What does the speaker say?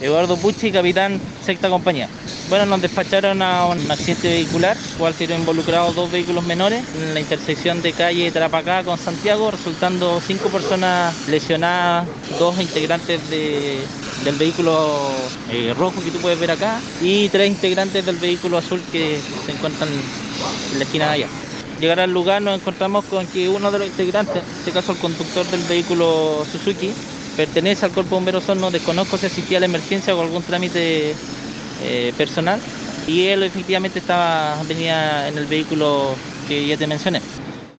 Eduardo Pucci, capitán, sexta compañía. Bueno, nos despacharon a un accidente vehicular, cual fueron involucrados dos vehículos menores en la intersección de calle Tarapacá con Santiago, resultando cinco personas lesionadas, dos integrantes del vehículo eh, rojo que tú puedes ver acá y tres integrantes del vehículo azul que se encuentran en la esquina de allá. Llegar al lugar nos encontramos con que uno de los integrantes, en este caso el conductor del vehículo Suzuki, pertenece al Cuerpo Bombero no desconozco si asistía a la emergencia o algún trámite eh, personal y él efectivamente estaba venía en el vehículo que ya te mencioné.